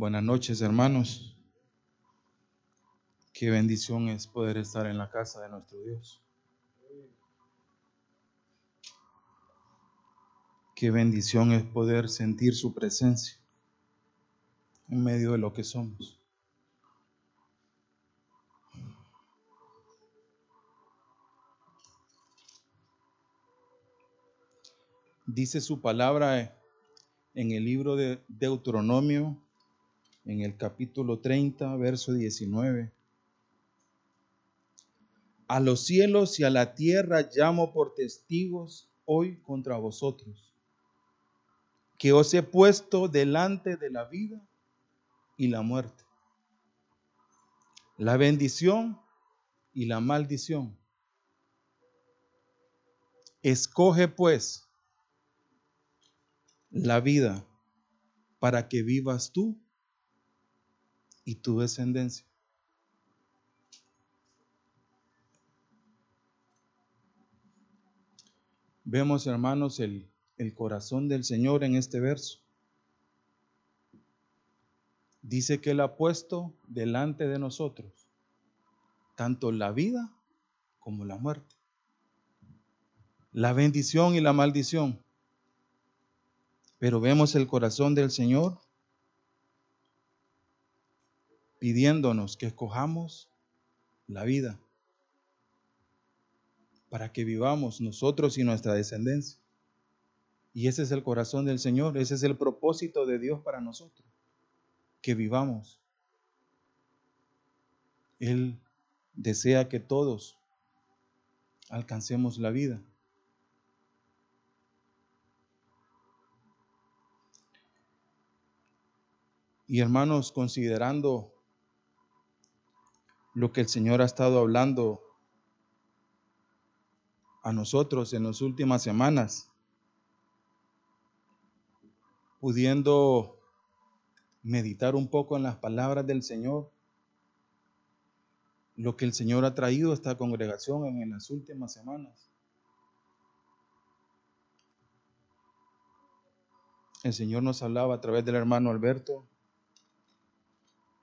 Buenas noches, hermanos. Qué bendición es poder estar en la casa de nuestro Dios. Qué bendición es poder sentir su presencia en medio de lo que somos. Dice su palabra en el libro de Deuteronomio, en el capítulo 30, verso 19. A los cielos y a la tierra llamo por testigos hoy contra vosotros, que os he puesto delante de la vida y la muerte, la bendición y la maldición. Escoge pues la vida para que vivas tú y tu descendencia. Vemos, hermanos, el, el corazón del Señor en este verso. Dice que Él ha puesto delante de nosotros tanto la vida como la muerte, la bendición y la maldición. Pero vemos el corazón del Señor pidiéndonos que escojamos la vida para que vivamos nosotros y nuestra descendencia. Y ese es el corazón del Señor, ese es el propósito de Dios para nosotros, que vivamos. Él desea que todos alcancemos la vida. Y hermanos, considerando lo que el Señor ha estado hablando a nosotros en las últimas semanas, pudiendo meditar un poco en las palabras del Señor, lo que el Señor ha traído a esta congregación en, las últimas semanas. El Señor nos hablaba a través del hermano Alberto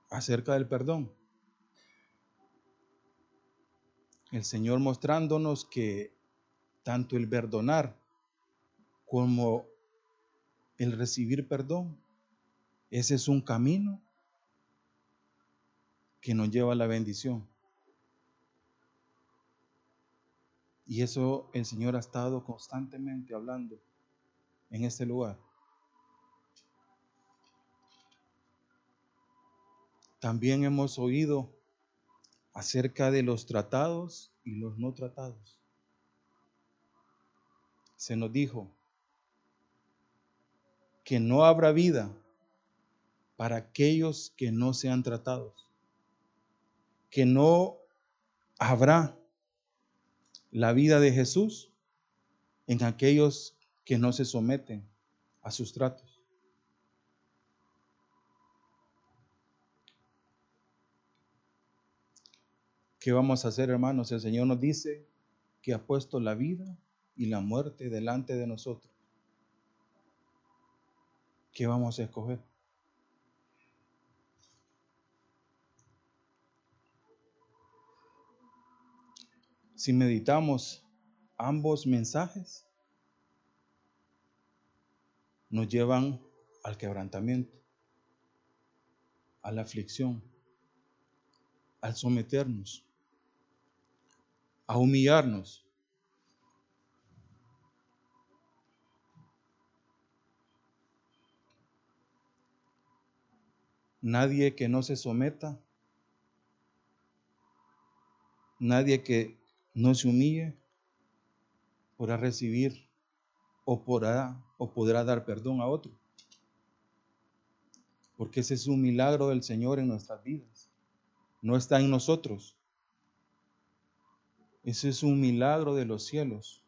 acerca del perdón. El Señor mostrándonos que tanto el perdonar como el recibir perdón, ese es un camino que nos lleva a la bendición. Y eso el Señor ha estado constantemente hablando en este lugar. También hemos oído acerca de los tratados y los no tratados. Se nos dijo que no habrá vida para aquellos que no sean tratados, que no habrá la vida de Jesús en aquellos que no se someten a sus tratos. ¿Qué vamos a hacer, hermanos? El Señor nos dice que ha puesto la vida y la muerte delante de nosotros. ¿Qué vamos a escoger? Si meditamos ambos mensajes, nos llevan al quebrantamiento, a la aflicción, al someternos a humillarnos. Nadie que no se someta, nadie que no se humille, podrá recibir o podrá, podrá dar perdón a otro. Porque ese es un milagro del Señor en nuestras vidas. No está en nosotros, ese es un milagro de los cielos.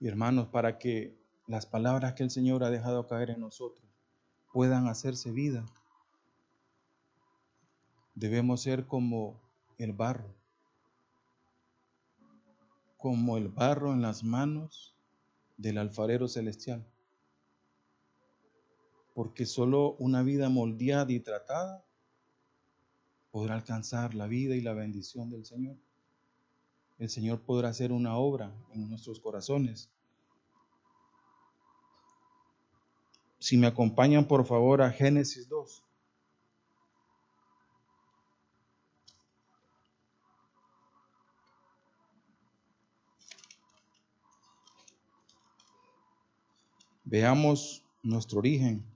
Y hermanos, para que las palabras que el Señor ha dejado caer en nosotros puedan hacerse vida, debemos ser como el barro como el barro en las manos del alfarero celestial. Porque solo una vida moldeada y tratada podrá alcanzar la vida y la bendición del Señor. El Señor podrá hacer una obra en nuestros corazones. Si me acompañan por favor a Génesis 2. Veamos nuestro origen,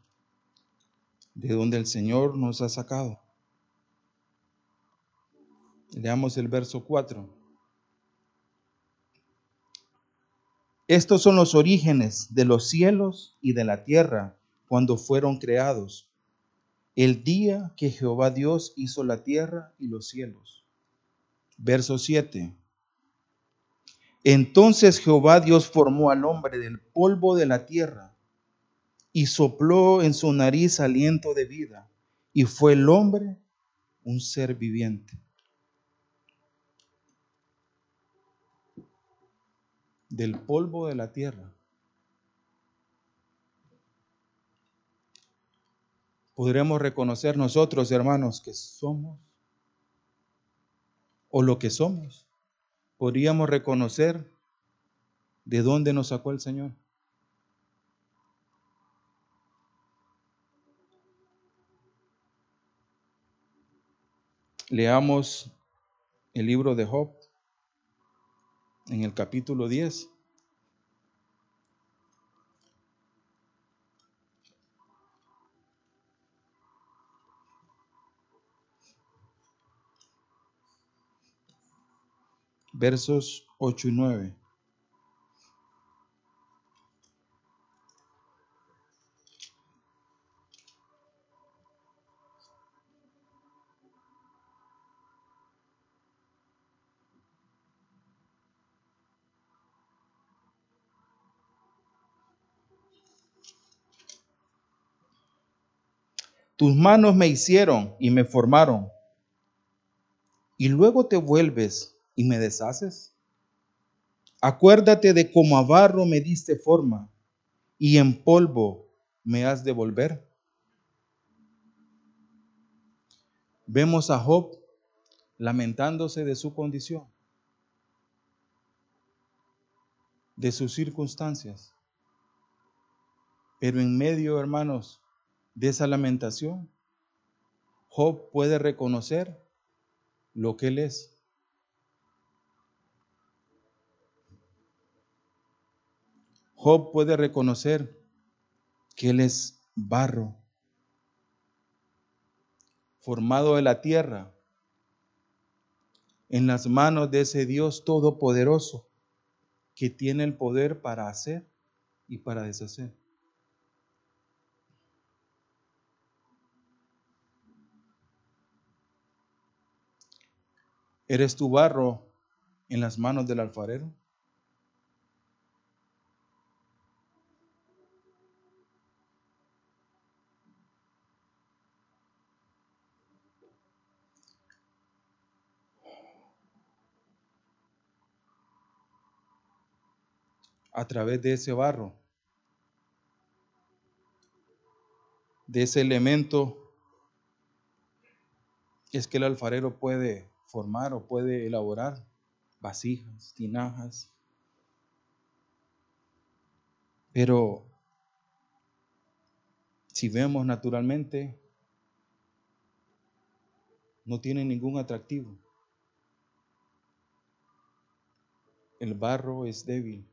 de donde el Señor nos ha sacado. Leamos el verso 4. Estos son los orígenes de los cielos y de la tierra cuando fueron creados, el día que Jehová Dios hizo la tierra y los cielos. Verso 7. Entonces Jehová Dios formó al hombre del polvo de la tierra y sopló en su nariz aliento de vida, y fue el hombre un ser viviente. Del polvo de la tierra. Podremos reconocer nosotros, hermanos, que somos o lo que somos podríamos reconocer de dónde nos sacó el Señor. Leamos el libro de Job en el capítulo 10. versos 8 y 9. Tus manos me hicieron y me formaron. Y luego te vuelves y me deshaces? Acuérdate de cómo a barro me diste forma y en polvo me has de volver. Vemos a Job lamentándose de su condición, de sus circunstancias. Pero en medio, hermanos, de esa lamentación, Job puede reconocer lo que él es. Job puede reconocer que él es barro, formado de la tierra, en las manos de ese Dios todopoderoso que tiene el poder para hacer y para deshacer. ¿Eres tu barro en las manos del alfarero? a través de ese barro, de ese elemento, es que el alfarero puede formar o puede elaborar vasijas, tinajas. Pero si vemos naturalmente, no tiene ningún atractivo. El barro es débil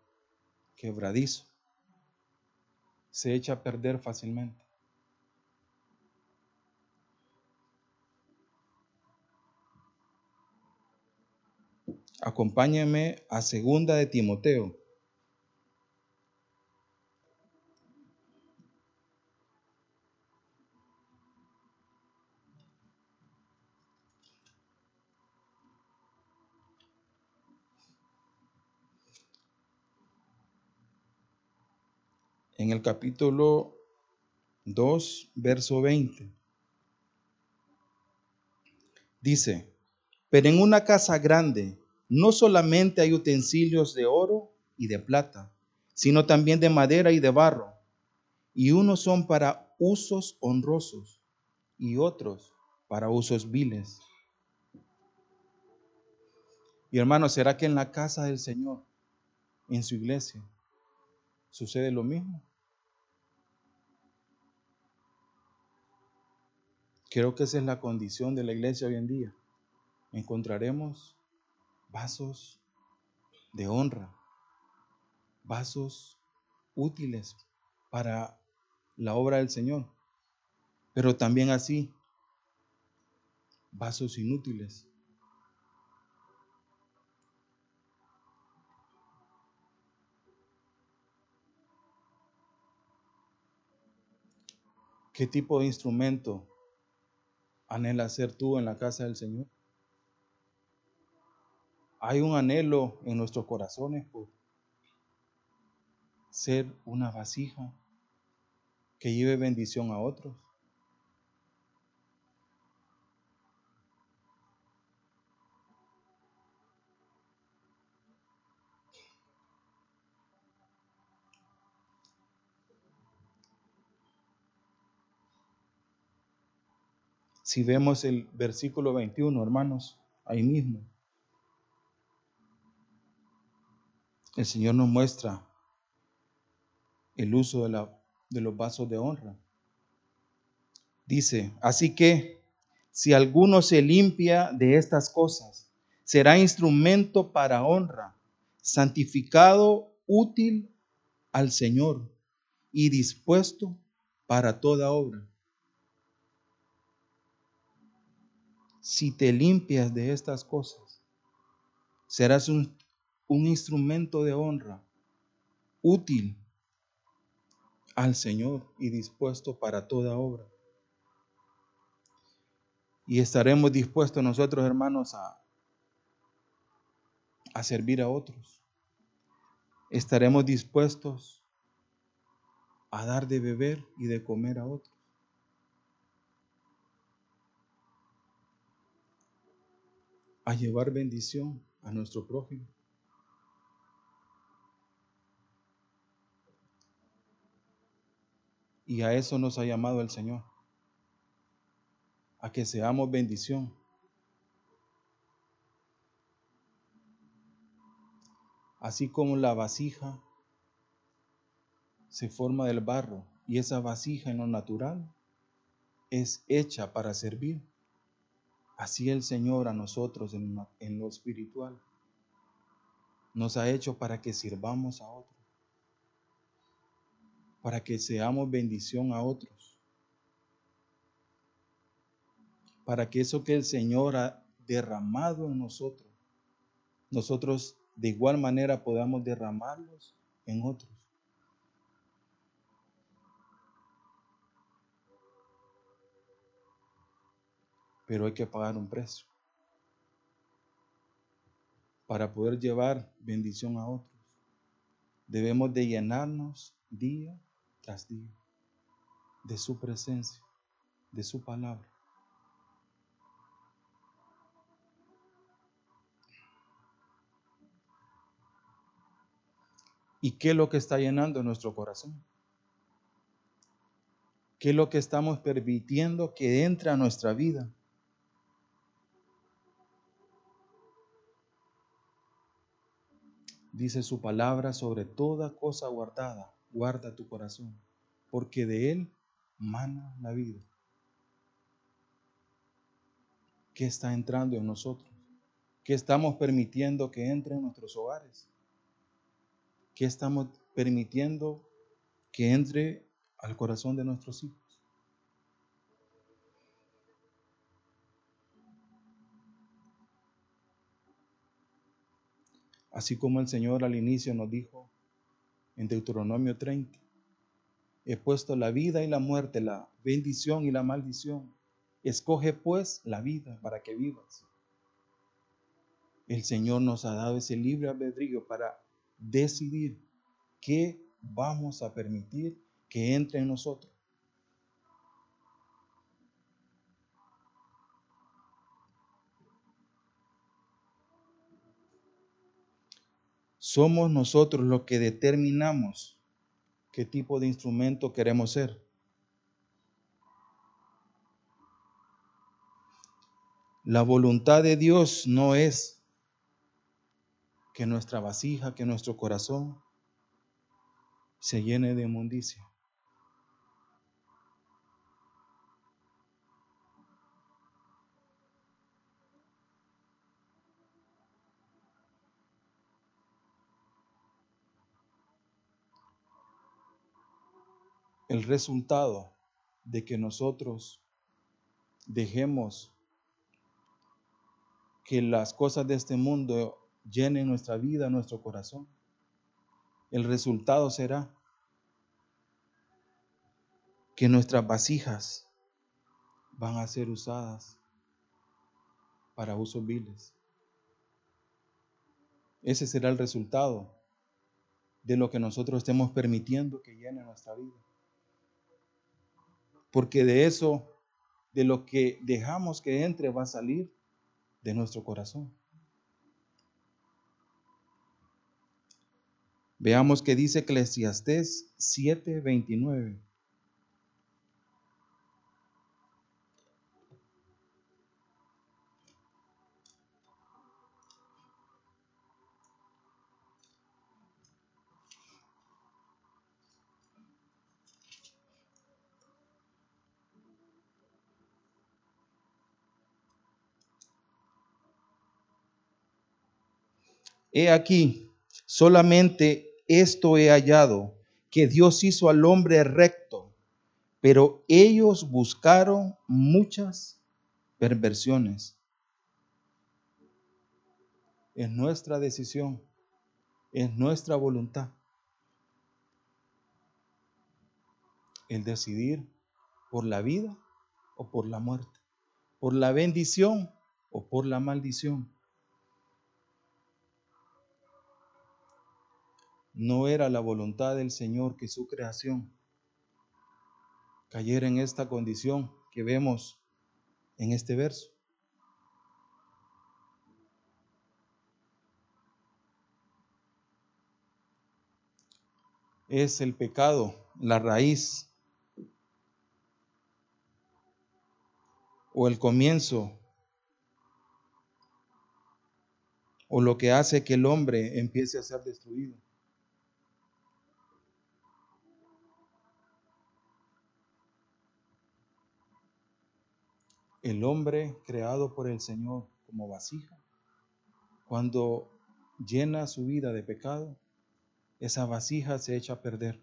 quebradizo, se echa a perder fácilmente. Acompáñame a segunda de Timoteo. en el capítulo 2, verso 20. Dice, pero en una casa grande no solamente hay utensilios de oro y de plata, sino también de madera y de barro, y unos son para usos honrosos y otros para usos viles. Y hermano, ¿será que en la casa del Señor, en su iglesia, sucede lo mismo? Creo que esa es la condición de la iglesia hoy en día. Encontraremos vasos de honra, vasos útiles para la obra del Señor, pero también así, vasos inútiles ¿Qué tipo de instrumento anhela ser tú en la casa del Señor? Hay un anhelo en nuestros corazones por ser una vasija que lleve bendición a otros. Si vemos el versículo 21, hermanos, ahí mismo, el Señor nos muestra el uso de, la, de los vasos de honra. Dice, así que si alguno se limpia de estas cosas, será instrumento para honra, santificado, útil al Señor y dispuesto para toda obra. si te limpias de estas cosas, serás un, instrumento de honra útil al Señor y dispuesto para toda obra. Y estaremos dispuestos nosotros, hermanos, a, a servir a otros. Estaremos dispuestos a dar de beber y de comer a otros. a llevar bendición a nuestro prójimo. Y a eso nos ha llamado el Señor, a que seamos bendición. Así como la vasija se forma del barro y esa vasija en lo natural es hecha para servir. Así el Señor a nosotros en, lo espiritual nos ha hecho para que sirvamos a otros, para que seamos bendición a otros, para que eso que el Señor ha derramado en nosotros, nosotros de igual manera podamos derramarlos en otros. pero hay que pagar un precio para poder llevar bendición a otros. Debemos de llenarnos día tras día de su presencia, de su palabra. ¿Y qué es lo que está llenando nuestro corazón? ¿Qué es lo que estamos permitiendo que entre a nuestra vida? dice su palabra sobre toda cosa guardada, guarda tu corazón, porque de él mana la vida. ¿Qué está entrando en nosotros? ¿Qué estamos permitiendo que entre en nuestros hogares? ¿Qué estamos permitiendo que entre al corazón de nuestros hijos? Así como el Señor al inicio nos dijo en Deuteronomio 30, he puesto la vida y la muerte, la bendición y la maldición. Escoge pues la vida para que vivas. El Señor nos ha dado ese libre albedrío para decidir qué vamos a permitir que entre en nosotros. Somos nosotros los que determinamos qué tipo de instrumento queremos ser. La voluntad de Dios no es que nuestra vasija, que nuestro corazón se llene de inmundicia. El resultado de que nosotros dejemos que las cosas de este mundo llenen nuestra vida, nuestro corazón. El resultado será que nuestras vasijas van a ser usadas para usos viles. Ese será el resultado de lo que nosotros estemos permitiendo que llene nuestra vida. Porque de eso, de lo que dejamos que entre, va a salir de nuestro corazón. Veamos que dice Eclesiastés 7:29. He aquí, solamente esto he hallado, que Dios hizo al hombre recto, pero ellos buscaron muchas perversiones. Es nuestra decisión, es nuestra voluntad el decidir por la vida o por la muerte, por la bendición o por la maldición. No era la voluntad del Señor que su creación cayera en esta condición que vemos en este verso. Es el pecado la raíz o el comienzo o lo que hace que el hombre empiece a ser destruido. El hombre creado por el Señor como vasija, cuando llena su vida de pecado, esa vasija se echa a perder.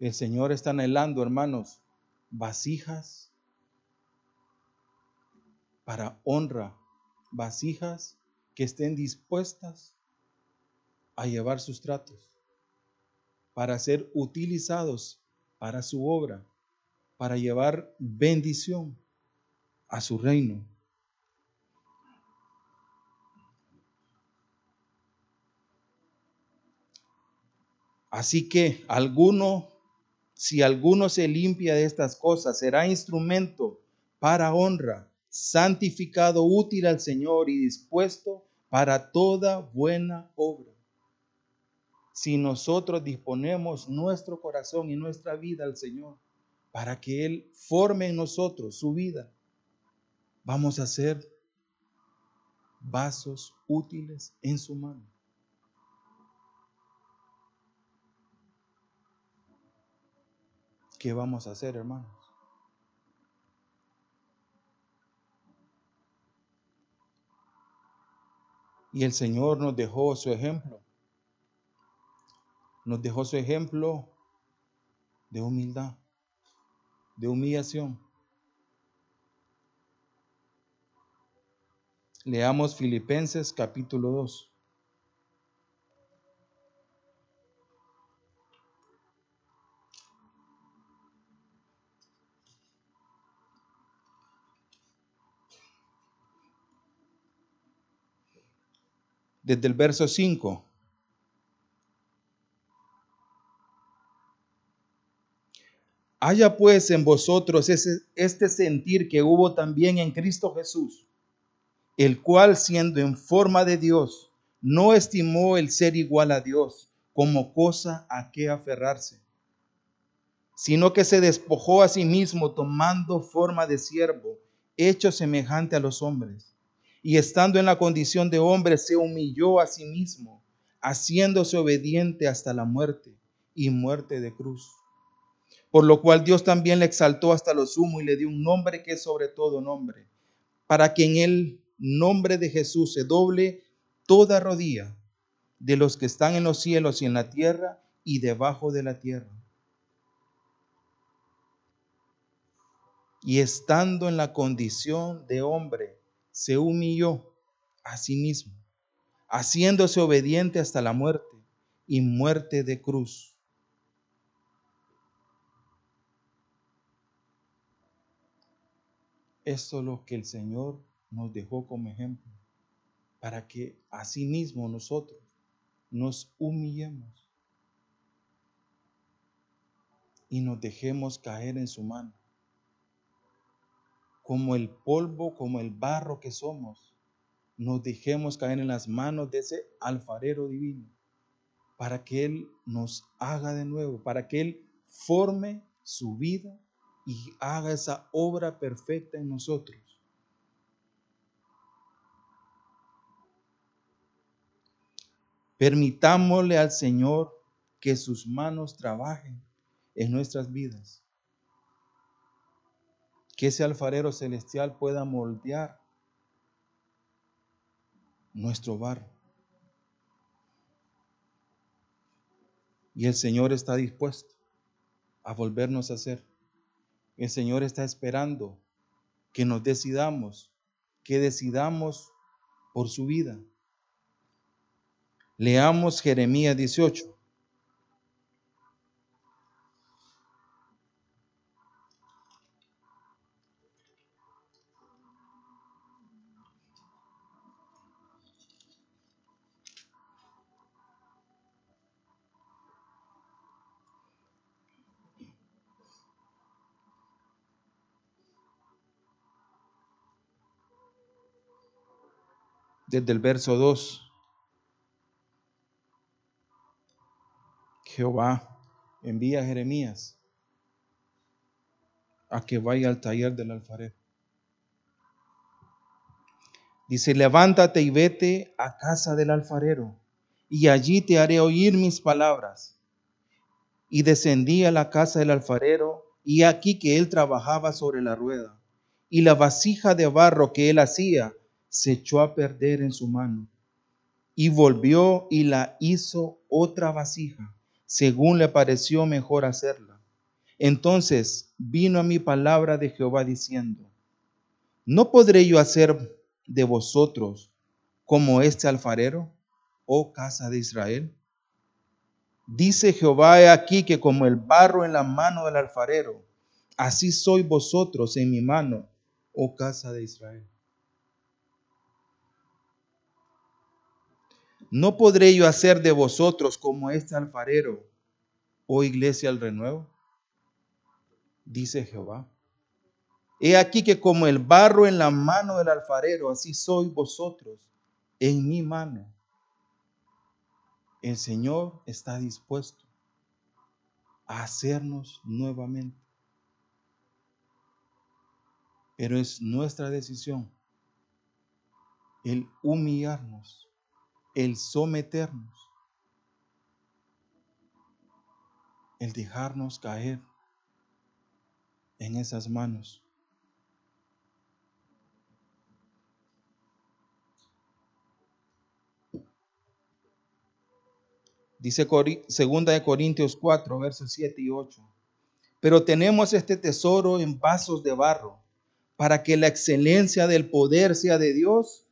El Señor está anhelando, hermanos, vasijas para honra, vasijas que estén dispuestas a llevar sus tratos para ser utilizados para su obra, para llevar bendición a su reino. Así que alguno, si alguno se limpia de estas cosas, será instrumento para honra, santificado, útil al Señor y dispuesto para toda buena obra si nosotros disponemos nuestro corazón y nuestra vida al Señor para que Él forme en nosotros su vida, vamos a ser vasos útiles en su mano. ¿Qué vamos a hacer, hermanos? Y el Señor nos dejó su ejemplo nos dejó su ejemplo de humildad, de humillación. Leamos Filipenses capítulo 2. Desde el verso 5. Haya pues en vosotros ese, este sentir que hubo también en Cristo Jesús, el cual siendo en forma de Dios, no estimó el ser igual a Dios como cosa a que aferrarse, sino que se despojó a sí mismo tomando forma de siervo, hecho semejante a los hombres, y estando en la condición de hombre se humilló a sí mismo, haciéndose obediente hasta la muerte y muerte de cruz. Por lo cual Dios también le exaltó hasta lo sumo y le dio un nombre que es sobre todo nombre, para que en el nombre de Jesús se doble toda rodilla de los que están en los cielos y en la tierra y debajo de la tierra. Y estando en la condición de hombre, se humilló a sí mismo, haciéndose obediente hasta la muerte y muerte de cruz. Esto es lo que el Señor nos dejó como ejemplo, para que asimismo nosotros nos humillemos y nos dejemos caer en su mano. Como el polvo, como el barro que somos, nos dejemos caer en las manos de ese alfarero divino, para que Él nos haga de nuevo, para que Él forme su vida y haga esa obra perfecta en nosotros. Permitámosle al Señor que sus manos trabajen en nuestras vidas. Que ese alfarero celestial pueda moldear nuestro barro. Y el Señor está dispuesto a volvernos a hacer. El Señor está esperando que nos decidamos, que decidamos por su vida. Leamos Jeremías 18. Desde el verso 2. Jehová envía a Jeremías a que vaya al taller del alfarero. Dice, levántate y vete a casa del alfarero, y allí te haré oír mis palabras. Y descendí a la casa del alfarero, y aquí que él trabajaba sobre la rueda, y la vasija de barro que él hacía se echó a perder en su mano, y volvió y la hizo otra vasija según le pareció mejor hacerla. Entonces vino a mi palabra de Jehová diciendo, ¿no podré yo hacer de vosotros como este alfarero, oh casa de Israel? Dice Jehová, he aquí que como el barro en la mano del alfarero, así sois vosotros en mi mano, oh casa de Israel. ¿No podré yo hacer de vosotros como este alfarero, oh iglesia al renuevo? Dice Jehová. He aquí que como el barro en la mano del alfarero, así sois vosotros en mi mano. El Señor está dispuesto a hacernos nuevamente. Pero es nuestra decisión el humillarnos el someternos, el dejarnos caer en esas manos. Dice segunda de Corintios 4, versos 7 y 8. Pero tenemos este tesoro en vasos de barro, para que la excelencia del poder sea de Dios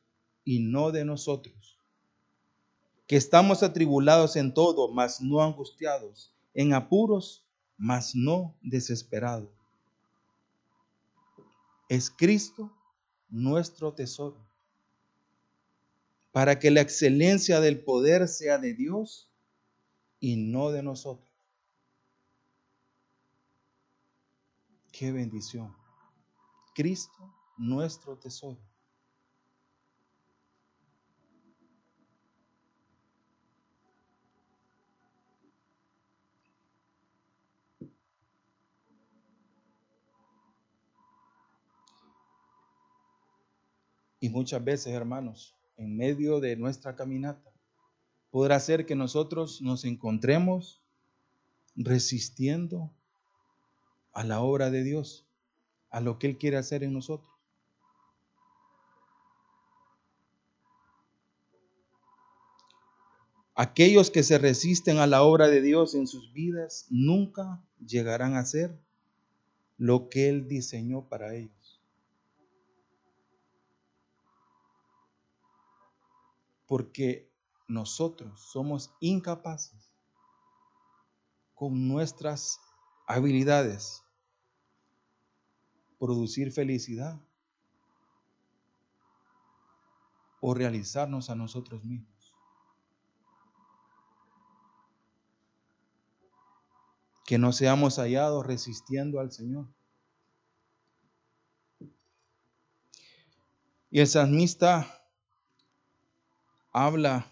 y no de nosotros que estamos atribulados en todo, mas no angustiados, en apuros, mas no desesperados. Es Cristo nuestro tesoro, para que la excelencia del poder sea de Dios y no de nosotros. Qué bendición. Cristo, nuestro tesoro. Y muchas veces, hermanos, en medio de nuestra caminata, podrá ser que nosotros nos encontremos resistiendo a la obra de Dios, a lo que Él quiere hacer en nosotros. Aquellos que se resisten a la obra de Dios en sus vidas nunca llegarán a ser lo que Él diseñó para ellos. Porque nosotros somos incapaces con nuestras habilidades producir felicidad o realizarnos a nosotros mismos. Que no seamos hallados resistiendo al Señor. Y el salmista habla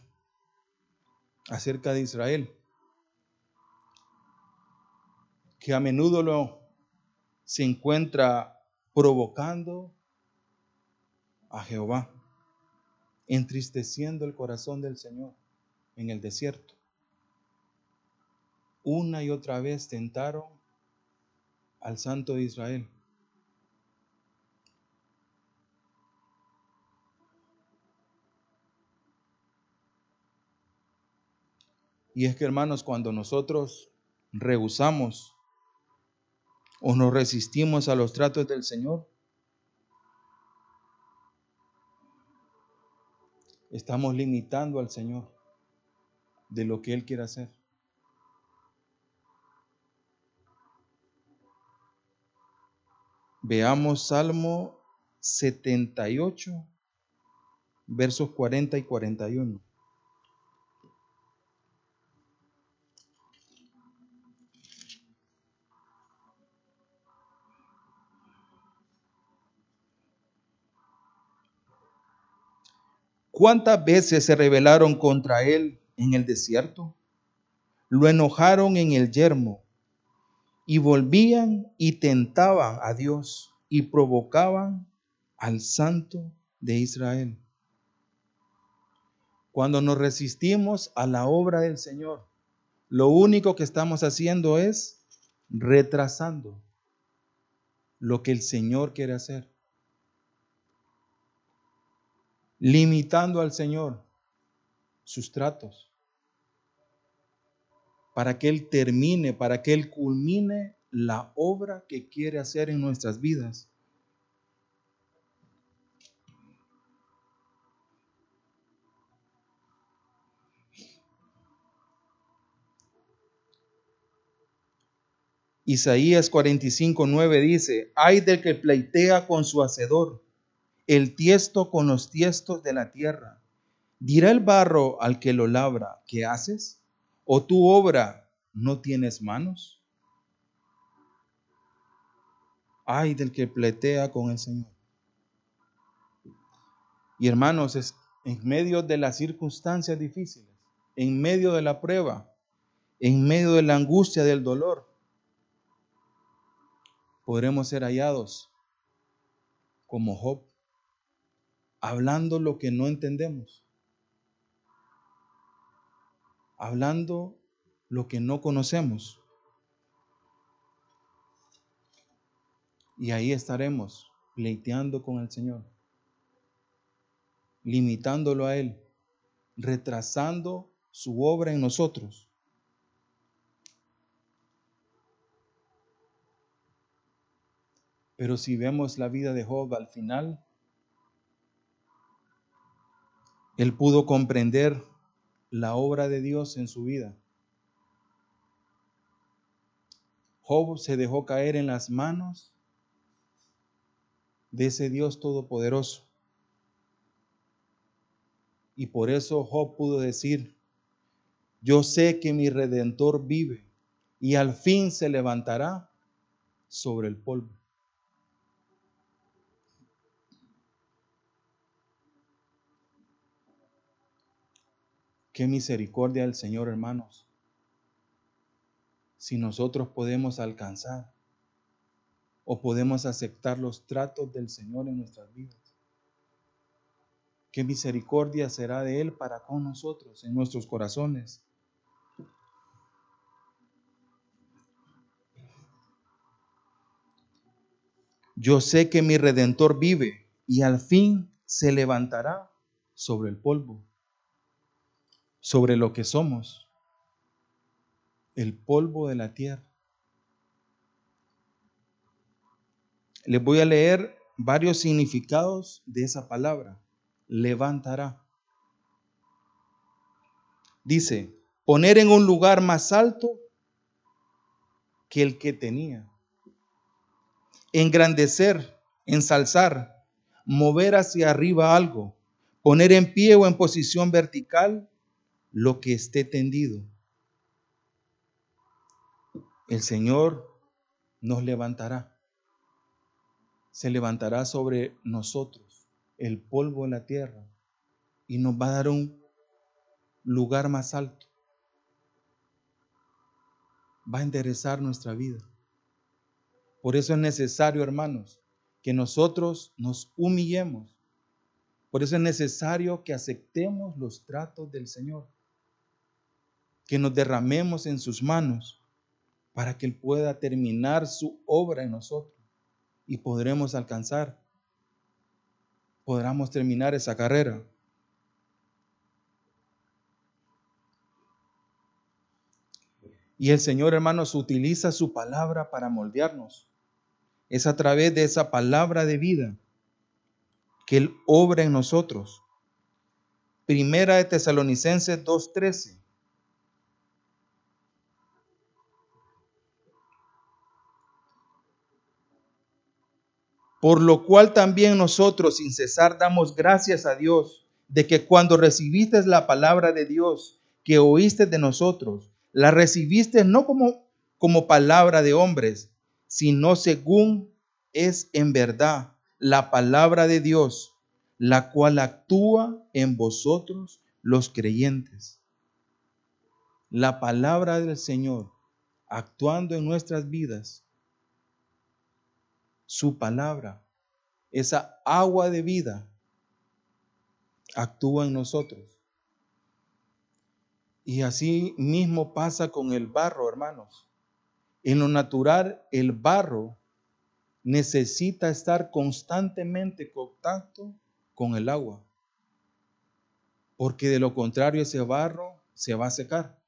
acerca de Israel, que a menudo lo se encuentra provocando a Jehová, entristeciendo el corazón del Señor en el desierto. Una y otra vez tentaron al Santo de Israel. Y es que, hermanos, cuando nosotros rehusamos o nos resistimos a los tratos del Señor, estamos limitando al Señor de lo que Él quiere hacer. Veamos Salmo 78, versos 40 y 41. ¿Cuántas veces se rebelaron contra él en el desierto? Lo enojaron en el yermo y volvían y tentaban a Dios y provocaban al Santo de Israel. Cuando nos resistimos a la obra del Señor, lo único que estamos haciendo es retrasando lo que el Señor quiere hacer. Limitando al Señor sus tratos, para que Él termine, para que Él culmine la obra que quiere hacer en nuestras vidas. Isaías 45, 9 dice, hay del que pleitea con su hacedor el tiesto con los tiestos de la tierra. Dirá el barro al que lo labra, ¿qué haces? ¿O tu obra no tienes manos? Ay del que pletea con el Señor. Y hermanos, en medio de las circunstancias difíciles, en medio de la prueba, en medio de la angustia del dolor, podremos ser hallados como Job, hablando lo que no entendemos, hablando lo que no conocemos. Y ahí estaremos pleiteando con el Señor, limitándolo a Él, retrasando su obra en nosotros. Pero si vemos la vida de Job al final, Él pudo comprender la obra de Dios en su vida. Job se dejó caer en las manos de ese Dios todopoderoso. Y por eso Job pudo decir, yo sé que mi redentor vive y al fin se levantará sobre el polvo. Qué misericordia del Señor, hermanos. Si nosotros podemos alcanzar o podemos aceptar los tratos del Señor en nuestras vidas. Qué misericordia será de Él para con nosotros, en nuestros corazones. Yo sé que mi redentor vive y al fin se levantará sobre el polvo, sobre lo que somos, el polvo de la tierra. Les voy a leer varios significados de esa palabra, levantará. Dice, poner en un lugar más alto que el que tenía engrandecer, ensalzar, mover hacia arriba algo, poner en pie o en posición vertical lo que esté tendido. El Señor nos levantará. Se levantará sobre nosotros el polvo de la tierra y nos va a dar un lugar más alto. Va a enderezar nuestra vida. Por eso es necesario, hermanos, que nosotros nos humillemos. Por eso es necesario que aceptemos los tratos del Señor, que nos derramemos en sus manos para que Él pueda terminar su obra en nosotros y podremos alcanzar, podremos terminar esa carrera. Y el Señor, hermanos, utiliza su palabra para moldearnos. Es a través de esa palabra de vida que Él obra en nosotros. Primera de Tesalonicenses 2.13. Por lo cual también nosotros sin cesar damos gracias a Dios de que cuando recibiste la palabra de Dios que oíste de nosotros, la recibiste no como, como palabra de hombres, sino según es en verdad la palabra de Dios, la cual actúa en vosotros los creyentes. La palabra del Señor actuando en nuestras vidas, su palabra, esa agua de vida, actúa en nosotros. Y así mismo pasa con el barro, hermanos. En lo natural, el barro necesita estar constantemente en contacto con el agua, porque de lo contrario ese barro se va a secar.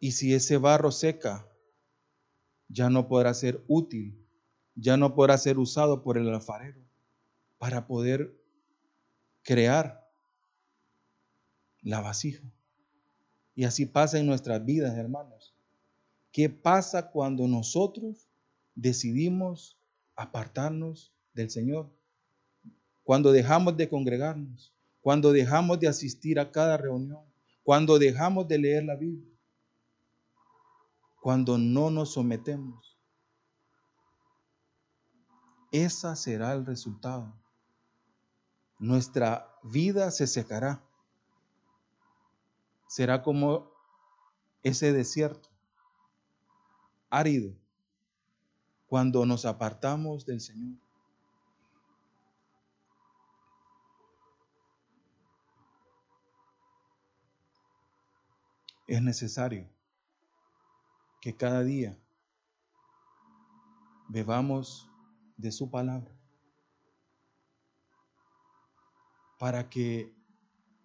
Y si ese barro seca, ya no podrá ser útil, ya no podrá ser usado por el alfarero para poder crear la vasija. Y así pasa en nuestras vidas, hermanos. ¿Qué pasa cuando nosotros decidimos apartarnos del Señor? Cuando dejamos de congregarnos, cuando dejamos de asistir a cada reunión, cuando dejamos de leer la Biblia, cuando no nos sometemos. Ese será el resultado. Nuestra vida se secará será como ese desierto árido cuando nos apartamos del Señor. Es necesario que cada día bebamos de su palabra para que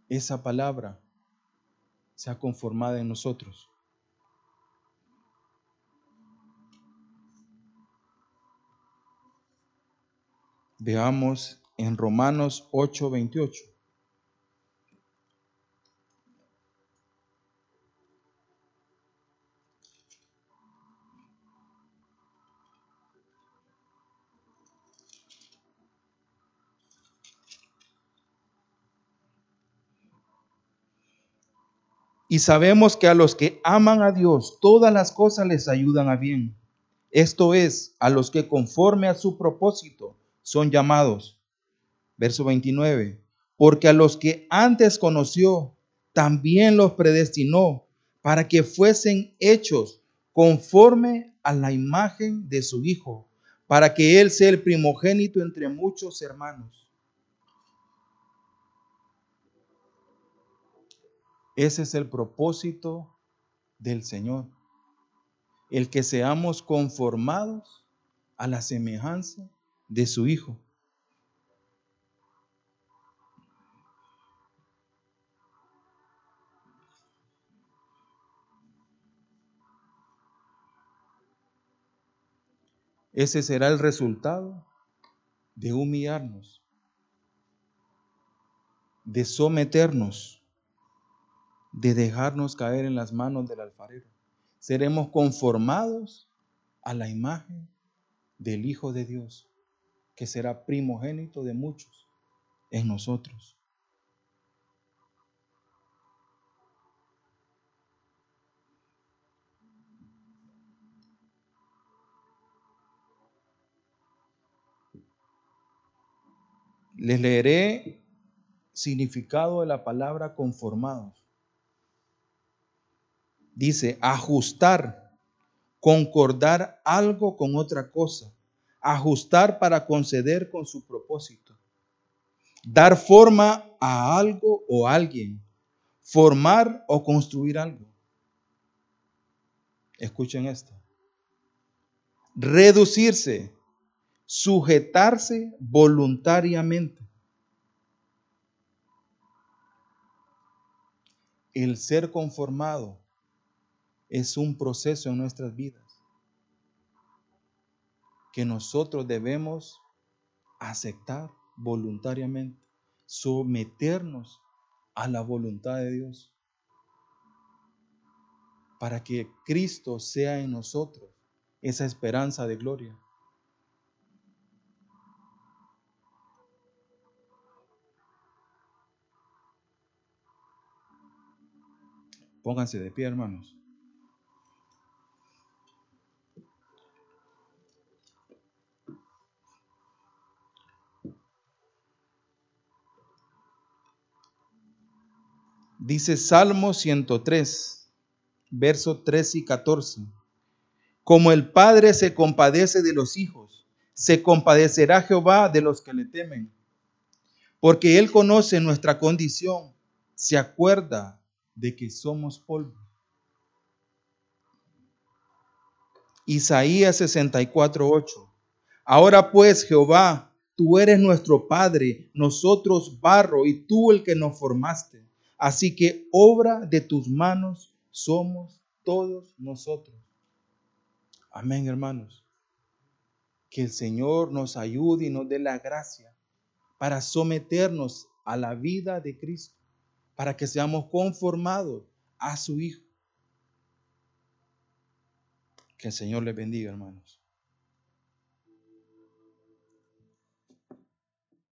esa palabra sea conformada en nosotros. Veamos en Romanos 8:28. Y sabemos que a los que aman a Dios, todas las cosas les ayudan a bien. Esto es, a los que conforme a su propósito son llamados. Verso 29. Porque a los que antes conoció, también los predestinó para que fuesen hechos conforme a la imagen de su Hijo, para que Él sea el primogénito entre muchos hermanos. Ese es el propósito del Señor, el que seamos conformados a la semejanza de su Hijo. Ese será el resultado de humillarnos, de someternos, de dejarnos caer en las manos del alfarero. Seremos conformados a la imagen del Hijo de Dios, que será primogénito de muchos en nosotros. Les leeré significado de la palabra conformados. Dice, ajustar, concordar algo con otra cosa, ajustar para conceder con su propósito, dar forma a algo o alguien, formar o construir algo. Escuchen esto. Reducirse, sujetarse voluntariamente. El ser conformado es un proceso en nuestras vidas que nosotros debemos aceptar voluntariamente, someternos a la voluntad de Dios, para que Cristo sea en nosotros esa esperanza de gloria. Pónganse de pie, hermanos. Dice Salmo 103, versos 3 y 14. Como el Padre se compadece de los hijos, se compadecerá Jehová de los que le temen. Porque Él conoce nuestra condición, se acuerda de que somos polvo. Isaías 64:8. Ahora pues, Jehová, tú eres nuestro Padre, nosotros barro y tú el que nos formaste. Así que obra de tus manos somos todos nosotros. Amén, hermanos. Que el Señor nos ayude y nos dé la gracia para someternos a la vida de Cristo para que seamos conformados a su Hijo. Que el Señor les bendiga, hermanos.